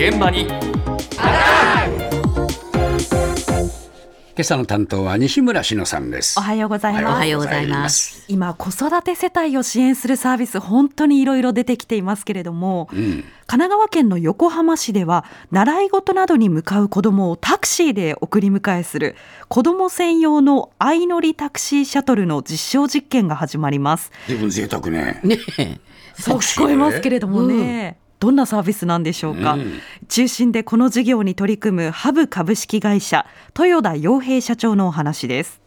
現場に。今朝の担当は西村篠さんです。おはようございます。おはようございます。今子育て世帯を支援するサービス本当にいろいろ出てきていますけれども、神奈川県の横浜市では習い事などに向かう子どもをタクシーで送り迎えする子ども専用の相乗りタクシーシャトルの実証実験が始まります。随分贅沢ね。ねえ。そう聞こえますけれどもね。どんなサービスなんでしょうか、中心でこの事業に取り組むハブ株式会社豊田洋平社長のお話です。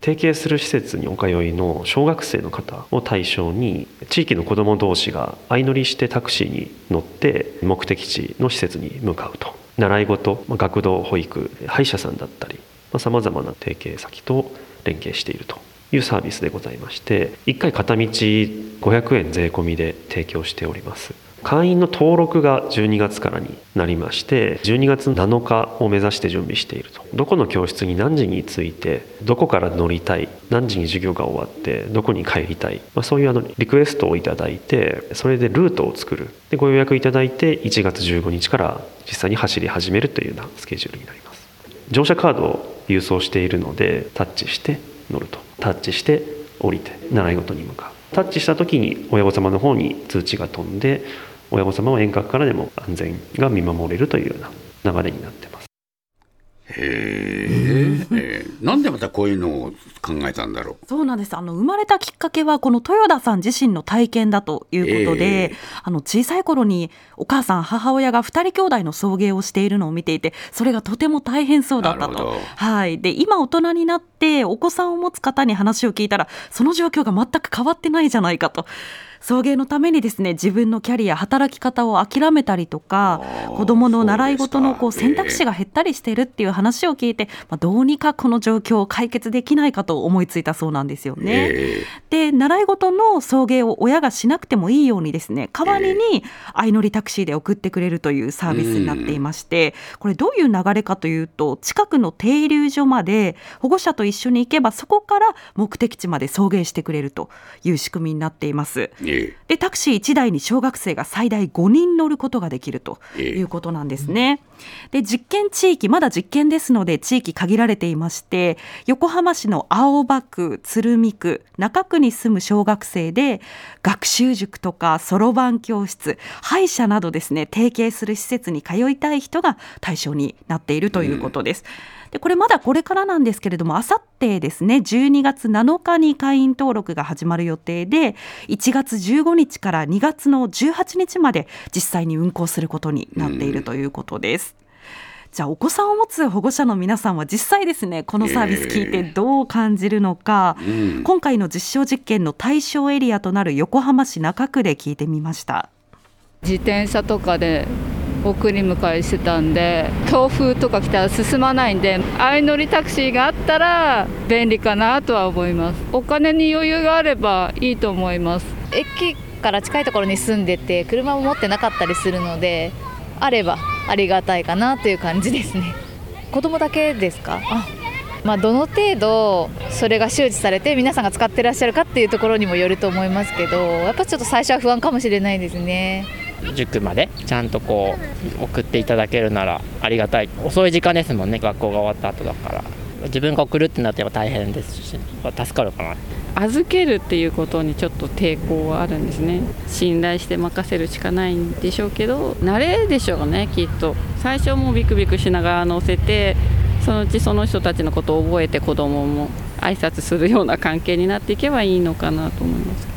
提携する施設にお通いの小学生の方を対象に地域の子ども同士が相乗りしてタクシーに乗って目的地の施設に向かうと。習い事まあ学童保育歯医者さんだったりさまざ、まな提携先と連携しているというサービスでございまして1回片道500円税込みで提供しております会員の登録が12月からになりまして12月7日を目指して準備していると。どこの教室に何時に着いてどこから乗りたい何時に授業が終わってどこに帰りたい、まあ、そういうあのリクエストをいただいてそれでルートを作る。でご予約いただいて1月15日から実際に走り始めるというようなスケジュールになります。乗車カードを郵送しているのでタッチして乗ると。タッチして降りて習い事に向かう。タッチした時に親御様の方に通知が飛んで親御様は遠隔からでも安全が見守れるというような流れになってます。へええー。なんでまたこういうのを考えたんだろそうなんです。あの生まれたきっかけはこの豊田さん自身の体験だということで、ええ。あの小さい頃にお母さん母親が2人兄弟の送迎をしているのを見ていてそれがとても大変そうだったと。はい、で今大人になってお子さんを持つ方に話を聞いたらその状況が全く変わってないじゃないかと。送迎のためにですね自分のキャリア働き方を諦めたりとか子どもの習い事のこう選択肢が減ったりしているっていう話を聞いて、まあ、どうにかこの状況を解決できないかと思いついたそうなんですよう、ね。えで習い事の送迎を親がしなくてもいいようにですね代わりに相乗りタクシーで送ってくれるというサービスになっていまして、これどういう流れかというと近くの停留所まで保護者と一緒に行けばそこから目的地まで送迎してくれるという仕組みになっています。ーえでタクシー1台に小学生が最大5人乗ることができるとええいうことなんですね。で実験地域まだ実験ですので地域限られていまして横浜市の青葉区鶴見区中区に住む小学生で学習塾とかそろばん教室歯医者などですね提携する施設に通いたい人が対象になっているということです。でこれまだこれからなんですけれどもあさってですね12月7日に会員登録が始まる予定で1月15日から2月の18日まで実際に運行することになっているということです。じゃあお子さんを持つ保護者の皆さんは実際ですねこのサービス聞いてどう感じるのか、うん今回の実証実験の対象エリアとなる横浜市中区で聞いてみました。自転車とかで送り迎えしてたんで強風とか来たら進まないんで相乗りタクシーがあったら便利かなとは思います。お金に余裕があればいいと思います。駅から近いところに住んでて車も持ってなかったりするのであればありがたいかなという感じですね。子供だけですか？あまあ、どの程度それが周知されて皆さんが使ってらっしゃるかっていうところにもよると思いますけどやっぱちょっと最初は不安かもしれないですね塾までちゃんとこう送っていただけるならありがたい。遅い時間ですもんね学校が終わった後だから。自分が送るってなっても大変ですし助かるかな。預けるっていうことにちょっと抵抗はあるんですね。信頼して任せるしかないんでしょうけど慣れでしょうねきっと。最初もうビクビクしながら乗せてそのうちその人たちのことを覚えて子供も挨拶するような関係になっていけばいいのかなと思います。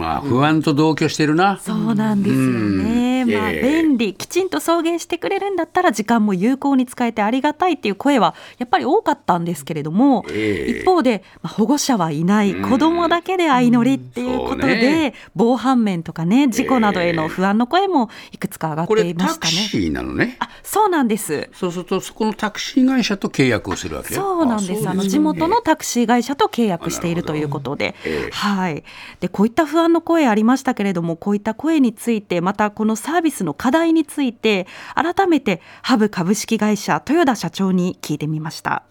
まあ不安と同居してるな、そうなんですよね。まあうんええ。便利きちんと送迎してくれるんだったら時間も有効に使えてありがたいっていう声はやっぱり多かったんですけれども、ええ。一方で、まあ、保護者はいないうん。子供だけで相乗りっていうことで、ね防犯面とかね事故などへの不安の声もいくつか上がっていましたね。シーなのね。あそうなんです。そうするとそこのタクシー会社と契約をするわけそうなんです。あの地元のタクシー会社と契約しているということで、ええはい。でこういった不安の声ありましたけれども、こういった声についてまたこのサービスの課題について改めてハブ株式会社豊田社長に聞いてみました。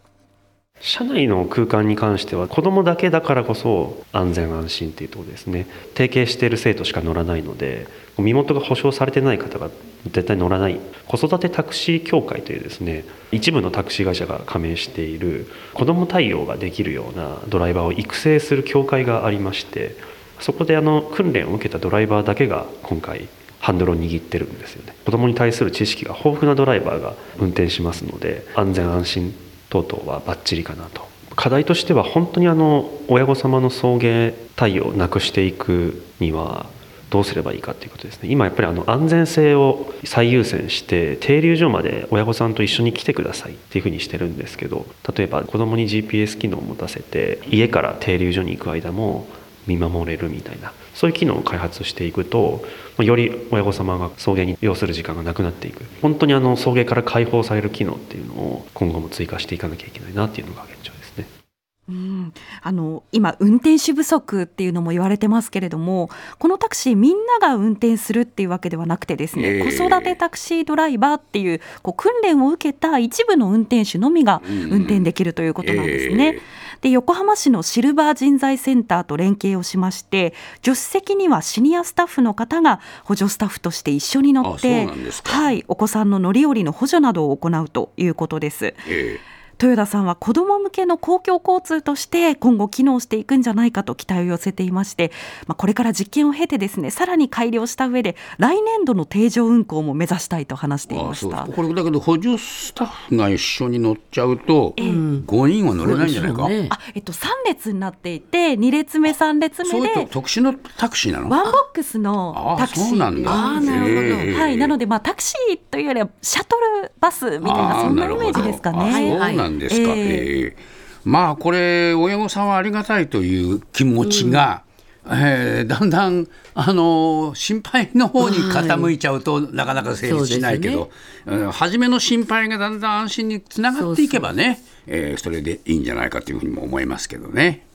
車内の空間に関しては子どもだけだからこそ安全安心っていうところですね提携している生徒しか乗らないので身元が保証されてない方が絶対乗らない子育てタクシー協会というですね一部のタクシー会社が加盟している子ども対応ができるようなドライバーを育成する協会がありましてそこであの訓練を受けたドライバーだけが今回ハンドルを握ってるんですよね。子どもに対する知識が豊富なドライバーが運転しますので安全安心等々はバッチリかなと。課題としては本当にあの親御様の送迎対応をなくしていくにはどうすればいいかということですね。今やっぱりあの安全性を最優先して停留所まで親御さんと一緒に来てくださいっていうふうにしてるんですけど例えば子どもに GPS 機能を持たせて家から停留所に行く間も見守れるみたいな。そういう機能を開発していくとより親御様が送迎に要する時間がなくなっていく。本当にあの送迎から解放される機能っていうのを今後も追加していかなきゃいけないなっていうのが現状ですね。うん、あの今運転手不足っていうのも言われてますけれどもこのタクシーみんなが運転するっていうわけではなくてですね、えー子育てタクシードライバーっていうこう訓練を受けた一部の運転手のみが運転できるということなんですね。えで横浜市のシルバー人材センターと連携をしまして助手席にはシニアスタッフの方が補助スタッフとして一緒に乗っあてはい、お子さんの乗り降りの補助などを行うということです。え豊田さんは子ども向けの公共交通として今後機能していくんじゃないかと期待を寄せていまして、まあ、これから実験を経てですねさらに改良した上で来年度の定常運行も目指したいと話していあました。これだけど補助スタッフが一緒に乗っちゃうと、5人は乗れないんじゃないか、ね。あえっと、3列になっていて2列目3列そういうと目で特殊のタクシーなの？ワンボックスのあタクシー。そうなんだ。あーなるほど。ええ。はい、なので、まあ、タクシーというよりはシャトルバスみたいなあーそんなイメージですかなるほど。ね。んですか。はいえ。ええ。まあこれ親御さんはありがたいという気持ちが、えーだんだんあの心配の方に傾いちゃうと、なかなか成立しないけど、うん初めの心配がだんだん安心につながっていけばねえーそれでいいんじゃないかというふうにも思いますけどね。